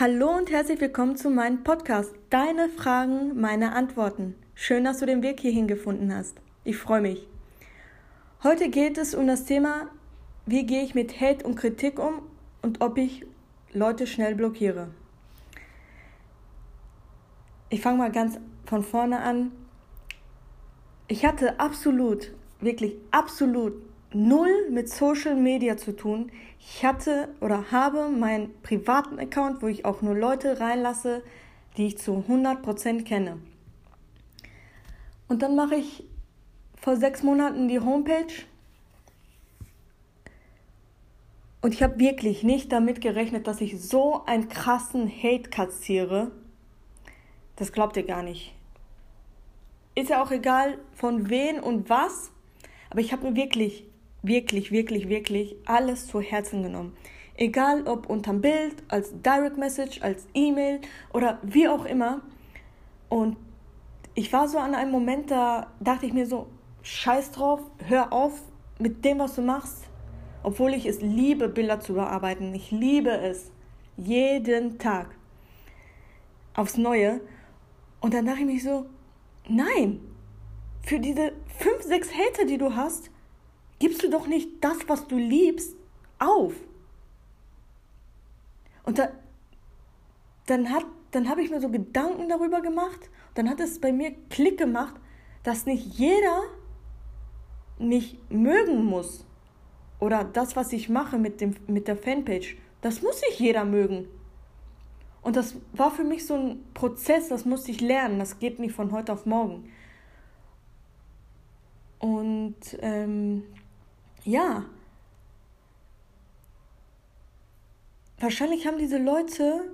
Hallo und herzlich willkommen zu meinem Podcast. Deine Fragen, meine Antworten. Schön, dass du den Weg hierhin gefunden hast. Ich freue mich. Heute geht es um das Thema, wie gehe ich mit Hate und Kritik um und ob ich Leute schnell blockiere. Ich fange mal ganz von vorne an. Ich hatte absolut, wirklich absolut null mit Social Media zu tun. Ich hatte oder habe meinen privaten Account, wo ich auch nur Leute reinlasse, die ich zu 100% kenne. Und dann mache ich vor sechs Monaten die Homepage. Und ich habe wirklich nicht damit gerechnet, dass ich so einen krassen Hate kassiere. Das glaubt ihr gar nicht. Ist ja auch egal von wen und was. Aber ich habe mir wirklich wirklich, wirklich, wirklich alles zu Herzen genommen. Egal ob unterm Bild, als Direct Message, als E-Mail oder wie auch immer. Und ich war so an einem Moment, da dachte ich mir so, scheiß drauf, hör auf mit dem, was du machst. Obwohl ich es liebe, Bilder zu bearbeiten. Ich liebe es. Jeden Tag. Aufs Neue. Und dann dachte ich mir so, nein, für diese fünf, sechs Hater, die du hast, gibst du doch nicht das, was du liebst, auf. Und da, dann, dann habe ich mir so Gedanken darüber gemacht. Dann hat es bei mir Klick gemacht, dass nicht jeder mich mögen muss. Oder das, was ich mache mit, dem, mit der Fanpage, das muss nicht jeder mögen. Und das war für mich so ein Prozess, das musste ich lernen. Das geht nicht von heute auf morgen. Und ähm, ja, wahrscheinlich haben diese Leute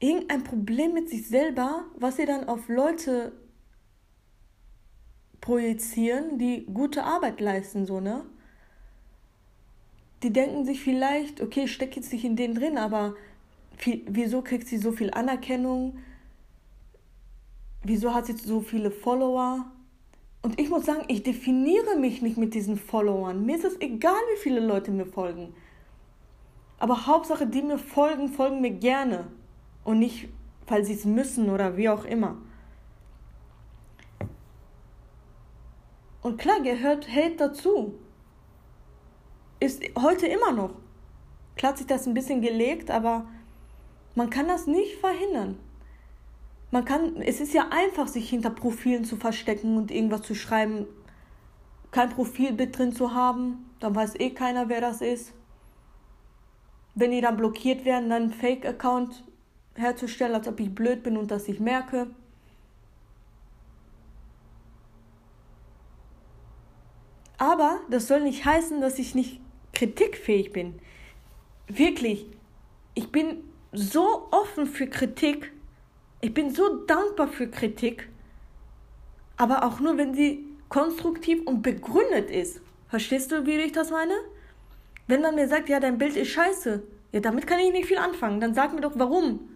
irgendein Problem mit sich selber, was sie dann auf Leute projizieren, die gute Arbeit leisten, so, ne? Die denken sich vielleicht, okay, ich stecke jetzt nicht in den drin, aber viel, wieso kriegt sie so viel Anerkennung? Wieso hat sie so viele Follower? Und ich muss sagen, ich definiere mich nicht mit diesen Followern. Mir ist es egal, wie viele Leute mir folgen. Aber Hauptsache, die mir folgen, folgen mir gerne. Und nicht, weil sie es müssen oder wie auch immer. Und klar, gehört Hate dazu. Ist heute immer noch. Klar hat sich das ein bisschen gelegt, aber man kann das nicht verhindern. Man kann, es ist ja einfach, sich hinter Profilen zu verstecken und irgendwas zu schreiben, kein Profilbild drin zu haben, dann weiß eh keiner, wer das ist. Wenn die dann blockiert werden, dann einen Fake-Account herzustellen, als ob ich blöd bin und das ich merke. Aber das soll nicht heißen, dass ich nicht kritikfähig bin. Wirklich, ich bin so offen für Kritik ich bin so dankbar für Kritik, aber auch nur, wenn sie konstruktiv und begründet ist. Verstehst du, wie ich das meine? Wenn man mir sagt, ja, dein Bild ist scheiße, ja, damit kann ich nicht viel anfangen. Dann sag mir doch, warum.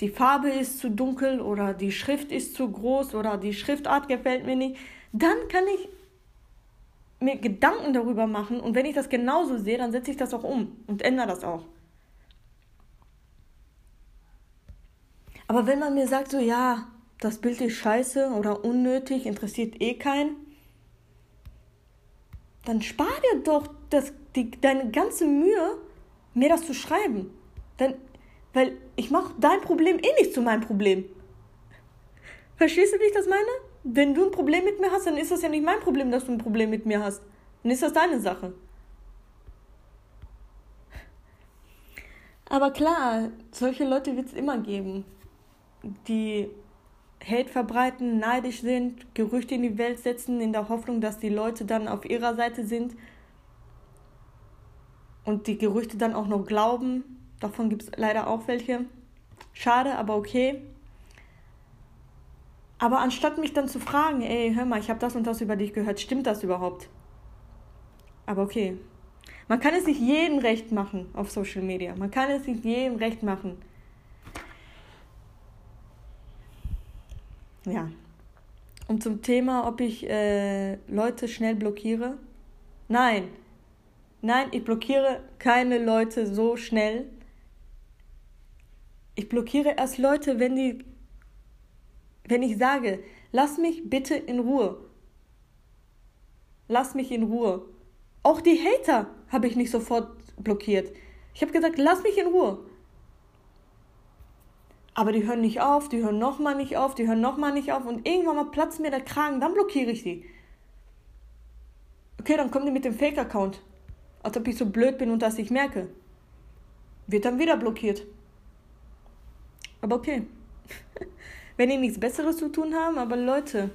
Die Farbe ist zu dunkel oder die Schrift ist zu groß oder die Schriftart gefällt mir nicht. Dann kann ich mir Gedanken darüber machen und wenn ich das genauso sehe, dann setze ich das auch um und ändere das auch. Aber wenn man mir sagt, so ja, das Bild ist scheiße oder unnötig, interessiert eh keinen, dann spar dir doch das, die, deine ganze Mühe, mir das zu schreiben. Dann, weil ich mache dein Problem eh nicht zu meinem Problem. Verstehst du, wie ich das meine? Wenn du ein Problem mit mir hast, dann ist das ja nicht mein Problem, dass du ein Problem mit mir hast. Dann ist das deine Sache. Aber klar, solche Leute wird es immer geben die Hate verbreiten, neidisch sind, Gerüchte in die Welt setzen, in der Hoffnung, dass die Leute dann auf ihrer Seite sind und die Gerüchte dann auch noch glauben. Davon gibt es leider auch welche. Schade, aber okay. Aber anstatt mich dann zu fragen, ey, hör mal, ich habe das und das über dich gehört, stimmt das überhaupt? Aber okay. Man kann es nicht jedem recht machen auf Social Media. Man kann es nicht jedem recht machen. Ja. Und zum Thema, ob ich äh, Leute schnell blockiere. Nein. Nein, ich blockiere keine Leute so schnell. Ich blockiere erst Leute, wenn die, wenn ich sage, lass mich bitte in Ruhe. Lass mich in Ruhe. Auch die Hater habe ich nicht sofort blockiert. Ich habe gesagt, lass mich in Ruhe. Aber die hören nicht auf, die hören nochmal nicht auf, die hören nochmal nicht auf und irgendwann mal platzt mir der Kragen, dann blockiere ich die. Okay, dann kommen die mit dem Fake-Account. Als ob ich so blöd bin und das nicht merke. Wird dann wieder blockiert. Aber okay. Wenn die nichts Besseres zu tun haben, aber Leute,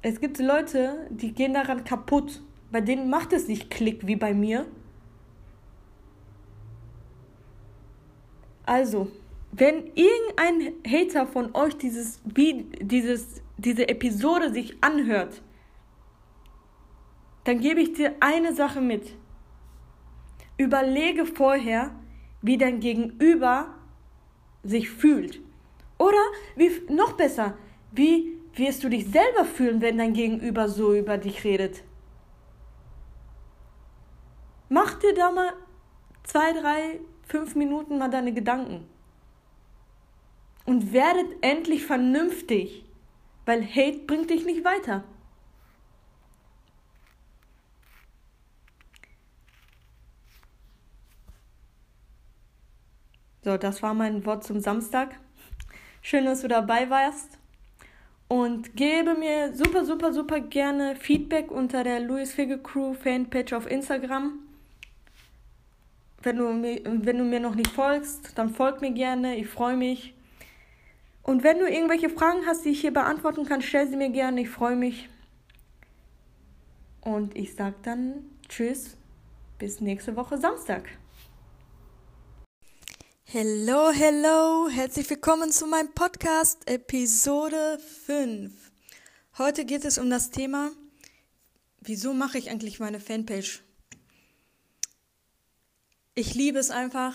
es gibt Leute, die gehen daran kaputt. Bei denen macht es nicht Klick wie bei mir. Also, wenn irgendein Hater von euch dieses, dieses, diese Episode sich anhört, dann gebe ich dir eine Sache mit. Überlege vorher, wie dein Gegenüber sich fühlt. Oder wie noch besser, wie wirst du dich selber fühlen, wenn dein Gegenüber so über dich redet? Mach dir da mal zwei, drei, fünf Minuten mal deine Gedanken. Und werdet endlich vernünftig, weil Hate bringt dich nicht weiter. So, das war mein Wort zum Samstag. Schön, dass du dabei warst. Und gebe mir super, super, super gerne Feedback unter der Louis Figge Crew Fanpage auf Instagram. Wenn du, mir, wenn du mir noch nicht folgst, dann folg mir gerne. Ich freue mich. Und wenn du irgendwelche Fragen hast, die ich hier beantworten kann, stell sie mir gerne. Ich freue mich. Und ich sage dann Tschüss. Bis nächste Woche Samstag. Hello, hello, herzlich willkommen zu meinem Podcast Episode 5. Heute geht es um das Thema, wieso mache ich eigentlich meine Fanpage? Ich liebe es einfach,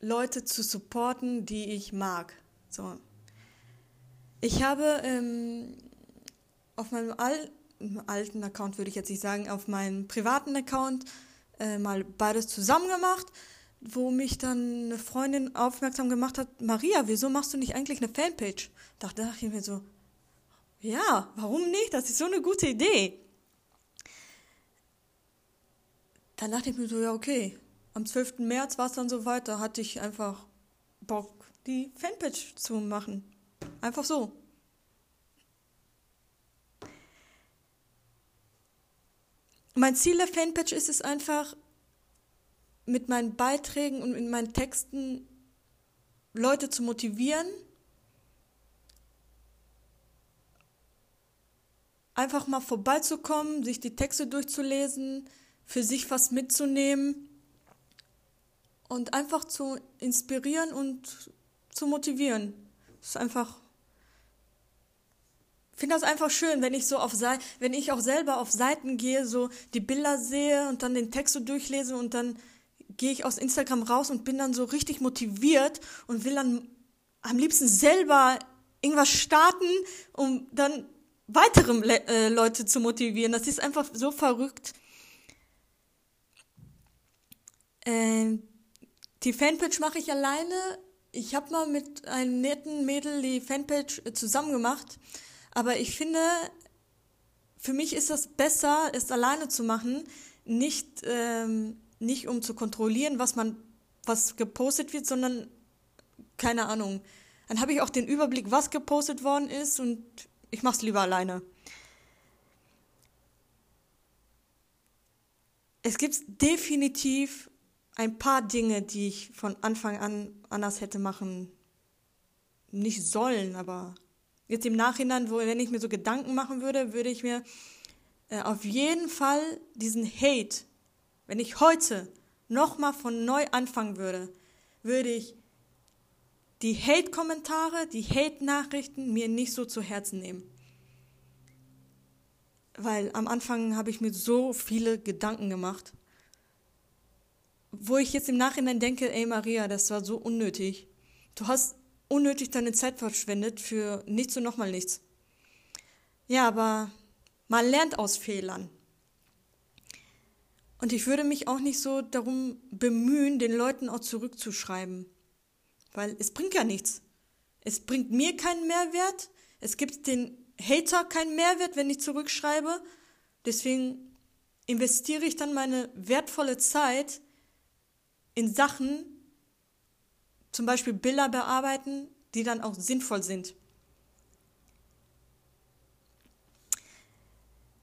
Leute zu supporten, die ich mag. So. Ich habe ähm, auf meinem Al alten Account, würde ich jetzt nicht sagen, auf meinem privaten Account äh, mal beides zusammen gemacht wo mich dann eine Freundin aufmerksam gemacht hat, Maria, wieso machst du nicht eigentlich eine Fanpage? Da dachte ich mir so, ja, warum nicht? Das ist so eine gute Idee. Dann dachte ich mir so, ja, okay. Am 12. März war es dann so weiter, hatte ich einfach Bock, die Fanpage zu machen. Einfach so. Mein Ziel der Fanpage ist es einfach, mit meinen Beiträgen und in meinen Texten Leute zu motivieren, einfach mal vorbeizukommen, sich die Texte durchzulesen, für sich was mitzunehmen und einfach zu inspirieren und zu motivieren. Das ist einfach finde das einfach schön, wenn ich so auf Seiten, wenn ich auch selber auf Seiten gehe, so die Bilder sehe und dann den Text so durchlese und dann gehe ich aus Instagram raus und bin dann so richtig motiviert und will dann am liebsten selber irgendwas starten, um dann weitere äh, Leute zu motivieren. Das ist einfach so verrückt. Äh, die Fanpage mache ich alleine. Ich habe mal mit einem netten Mädel die Fanpage äh, zusammen gemacht. Aber ich finde, für mich ist das besser, es alleine zu machen, nicht ähm, nicht um zu kontrollieren, was man, was gepostet wird, sondern keine Ahnung. Dann habe ich auch den Überblick, was gepostet worden ist und ich mache es lieber alleine. Es gibt definitiv ein paar Dinge, die ich von Anfang an anders hätte machen nicht sollen, aber jetzt im Nachhinein, wo wenn ich mir so Gedanken machen würde, würde ich mir äh, auf jeden Fall diesen Hate wenn ich heute nochmal von neu anfangen würde, würde ich die Hate-Kommentare, die Hate-Nachrichten mir nicht so zu Herzen nehmen. Weil am Anfang habe ich mir so viele Gedanken gemacht, wo ich jetzt im Nachhinein denke, ey Maria, das war so unnötig. Du hast unnötig deine Zeit verschwendet für nichts und nochmal nichts. Ja, aber man lernt aus Fehlern. Und ich würde mich auch nicht so darum bemühen, den Leuten auch zurückzuschreiben. weil es bringt ja nichts. Es bringt mir keinen Mehrwert, es gibt den Hater keinen Mehrwert, wenn ich zurückschreibe. Deswegen investiere ich dann meine wertvolle Zeit in Sachen, zum Beispiel Bilder bearbeiten, die dann auch sinnvoll sind.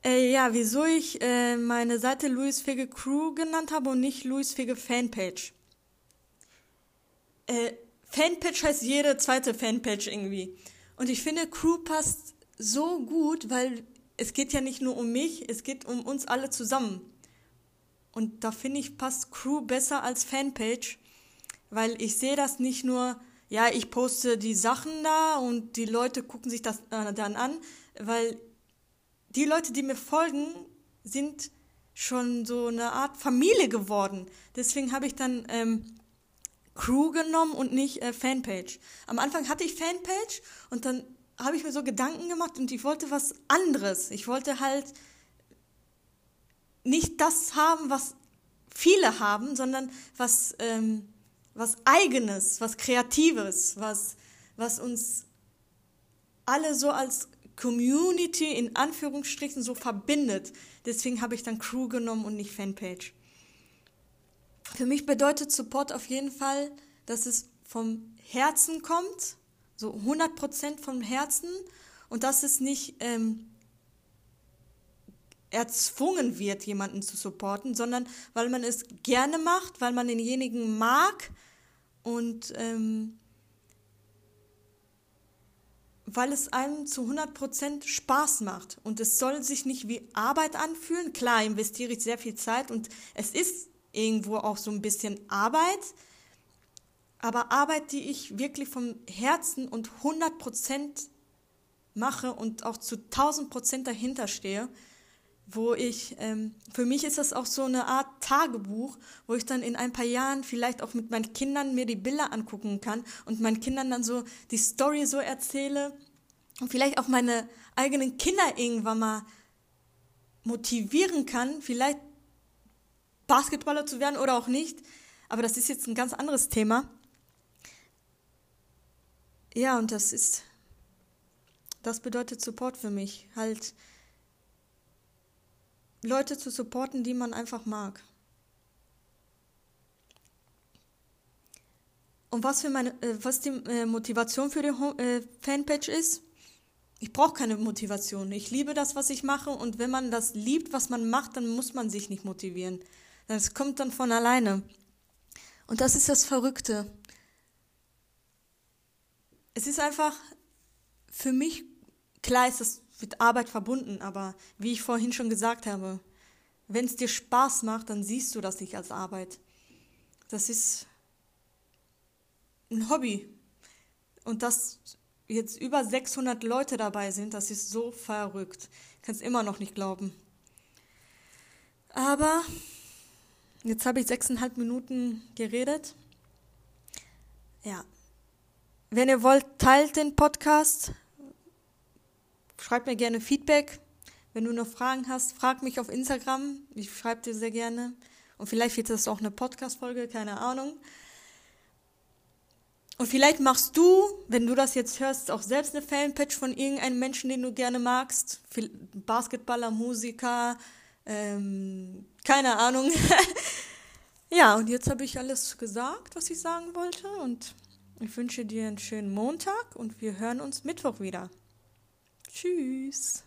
Äh, ja, wieso ich äh, meine Seite Louis Fege Crew genannt habe und nicht Louis Fege Fanpage. Äh, Fanpage heißt jede zweite Fanpage irgendwie. Und ich finde, Crew passt so gut, weil es geht ja nicht nur um mich, es geht um uns alle zusammen. Und da finde ich, passt Crew besser als Fanpage, weil ich sehe das nicht nur, ja, ich poste die Sachen da und die Leute gucken sich das äh, dann an, weil die Leute, die mir folgen, sind schon so eine Art Familie geworden. Deswegen habe ich dann ähm, Crew genommen und nicht äh, Fanpage. Am Anfang hatte ich Fanpage und dann habe ich mir so Gedanken gemacht und ich wollte was anderes. Ich wollte halt nicht das haben, was viele haben, sondern was, ähm, was eigenes, was kreatives, was, was uns alle so als Community in Anführungsstrichen so verbindet. Deswegen habe ich dann Crew genommen und nicht Fanpage. Für mich bedeutet Support auf jeden Fall, dass es vom Herzen kommt, so 100% vom Herzen und dass es nicht ähm, erzwungen wird, jemanden zu supporten, sondern weil man es gerne macht, weil man denjenigen mag und ähm, weil es einem zu 100% Spaß macht. Und es soll sich nicht wie Arbeit anfühlen. Klar, investiere ich sehr viel Zeit und es ist irgendwo auch so ein bisschen Arbeit, aber Arbeit, die ich wirklich vom Herzen und 100% mache und auch zu 1000% dahinter stehe, wo ich, ähm, für mich ist das auch so eine Art Tagebuch, wo ich dann in ein paar Jahren vielleicht auch mit meinen Kindern mir die Bilder angucken kann und meinen Kindern dann so die Story so erzähle und vielleicht auch meine eigenen Kinder irgendwann mal motivieren kann, vielleicht Basketballer zu werden oder auch nicht. Aber das ist jetzt ein ganz anderes Thema. Ja, und das ist, das bedeutet Support für mich. Halt Leute zu supporten, die man einfach mag. Und was für meine, äh, was die äh, Motivation für die äh, Fanpage ist? Ich brauche keine Motivation. Ich liebe das, was ich mache. Und wenn man das liebt, was man macht, dann muss man sich nicht motivieren. Das kommt dann von alleine. Und das ist das Verrückte. Es ist einfach für mich, klar ist das mit Arbeit verbunden, aber wie ich vorhin schon gesagt habe, wenn es dir Spaß macht, dann siehst du das nicht als Arbeit. Das ist ein Hobby. Und dass jetzt über 600 Leute dabei sind, das ist so verrückt. Ich kann es immer noch nicht glauben. Aber Jetzt habe ich sechseinhalb Minuten geredet. Ja. Wenn ihr wollt, teilt den Podcast. Schreibt mir gerne Feedback. Wenn du noch Fragen hast, frag mich auf Instagram. Ich schreibe dir sehr gerne. Und vielleicht wird das auch eine Podcast-Folge, keine Ahnung. Und vielleicht machst du, wenn du das jetzt hörst, auch selbst eine Fanpage von irgendeinem Menschen, den du gerne magst. Basketballer, Musiker, ähm, keine Ahnung. ja, und jetzt habe ich alles gesagt, was ich sagen wollte. Und ich wünsche dir einen schönen Montag und wir hören uns Mittwoch wieder. Tschüss.